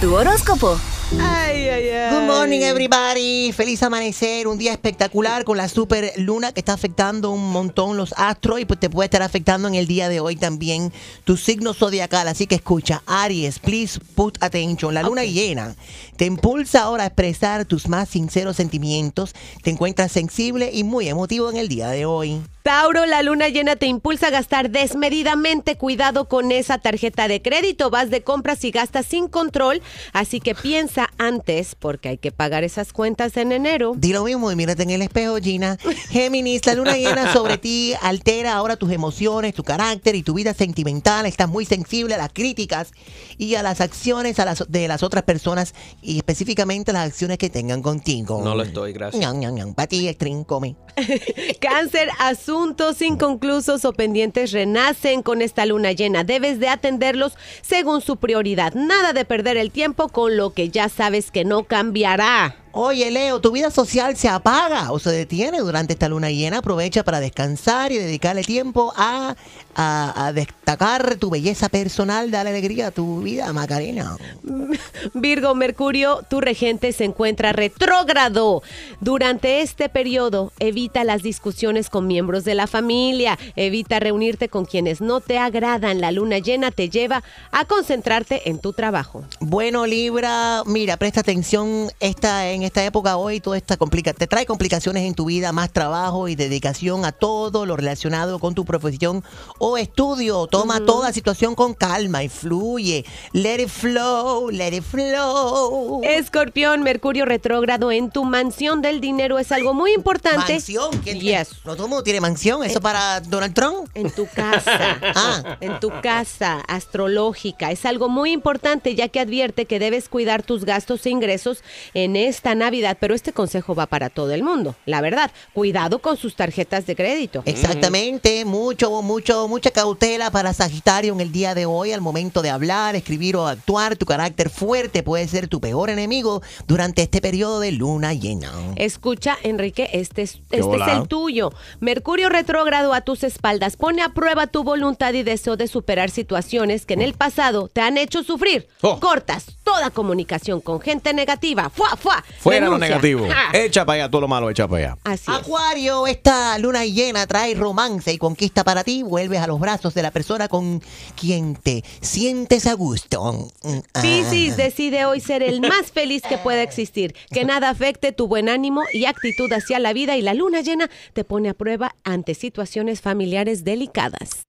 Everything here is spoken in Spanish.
Tu horóscopo. Ay, ay, ay. Good morning, everybody. Feliz amanecer. Un día espectacular con la super luna que está afectando un montón los astros y pues te puede estar afectando en el día de hoy también tu signo zodiacal. Así que escucha, Aries, please put attention. La luna llena te impulsa ahora a expresar tus más sinceros sentimientos. Te encuentras sensible y muy emotivo en el día de hoy. Tauro, la luna llena te impulsa a gastar desmedidamente. Cuidado con esa tarjeta de crédito. Vas de compras y gastas sin control. Así que piensa antes, porque hay que pagar esas cuentas en enero. Di lo mismo y mírate en el espejo, Gina. Géminis, la luna llena sobre ti altera ahora tus emociones, tu carácter y tu vida sentimental. Estás muy sensible a las críticas y a las acciones a las- de las otras personas y específicamente las acciones que tengan contigo. No lo estoy, gracias. Ñam, ñam, ñam. Para ti, come. Cáncer, asuntos inconclusos o pendientes renacen con esta luna llena. Debes de atenderlos según su prioridad. Nada de perder el tiempo con lo que ya sabes que no cambiará. Oye, Leo, tu vida social se apaga o se detiene durante esta luna llena. Aprovecha para descansar y dedicarle tiempo a, a, a destacar tu belleza personal. Dale alegría a tu vida, Macarena. Virgo, Mercurio, tu regente se encuentra retrógrado. Durante este periodo, evita las discusiones con miembros de la familia, evita reunirte con quienes no te agradan. La luna llena te lleva a concentrarte en tu trabajo. Bueno, Libra, mira, presta atención esta, en esta época hoy, toda esta complica te trae complicaciones en tu vida, más trabajo y dedicación a todo lo relacionado con tu profesión o estudio. Toma toda situación con calma y fluye. Let it flow, let it flow. Escorpión, Mercurio retrógrado en tu mansión del dinero es algo muy importante. Mansión, ¿quién Yes. Eh, No todo el mundo tiene mansión, eso para Donald Trump. En tu casa. Ah. En tu casa astrológica. Es algo muy importante ya que advierte que debes cuidar tus gastos e ingresos en esta Navidad. Pero este consejo va para todo el mundo. La verdad, cuidado con sus tarjetas de crédito. Exactamente, mucho, mucho, mucha cautela para Sagitario en el día de hoy al momento de hablar, escribir o actuar. Tu carácter fuerte puede ser tu peor enemigo durante este periodo de luna llena. Escucha, Enrique, este es, este es el tuyo. Mercurio retrógrado a tus espaldas pone a prueba tu voluntad y deseo de superar situaciones que en el pasado te han hecho sufrir. Oh. Cortas toda comunicación con gente negativa. ¡Fua, fua! Fuera lo Renuncia. negativo. ¡Ja! Echa para allá todo lo malo, echa para allá. Así es. Acuario, esta luna llena trae romance y conquista para ti. Vuelves a los brazos de la persona con quien te sientes a gusto. Mm, ah. Piscis decide hoy ser el más feliz que pueda existir. Que nada afecte tu buen ánimo y actitud hacia la vida y la luna llena te pone a prueba ante situaciones familiares delicadas.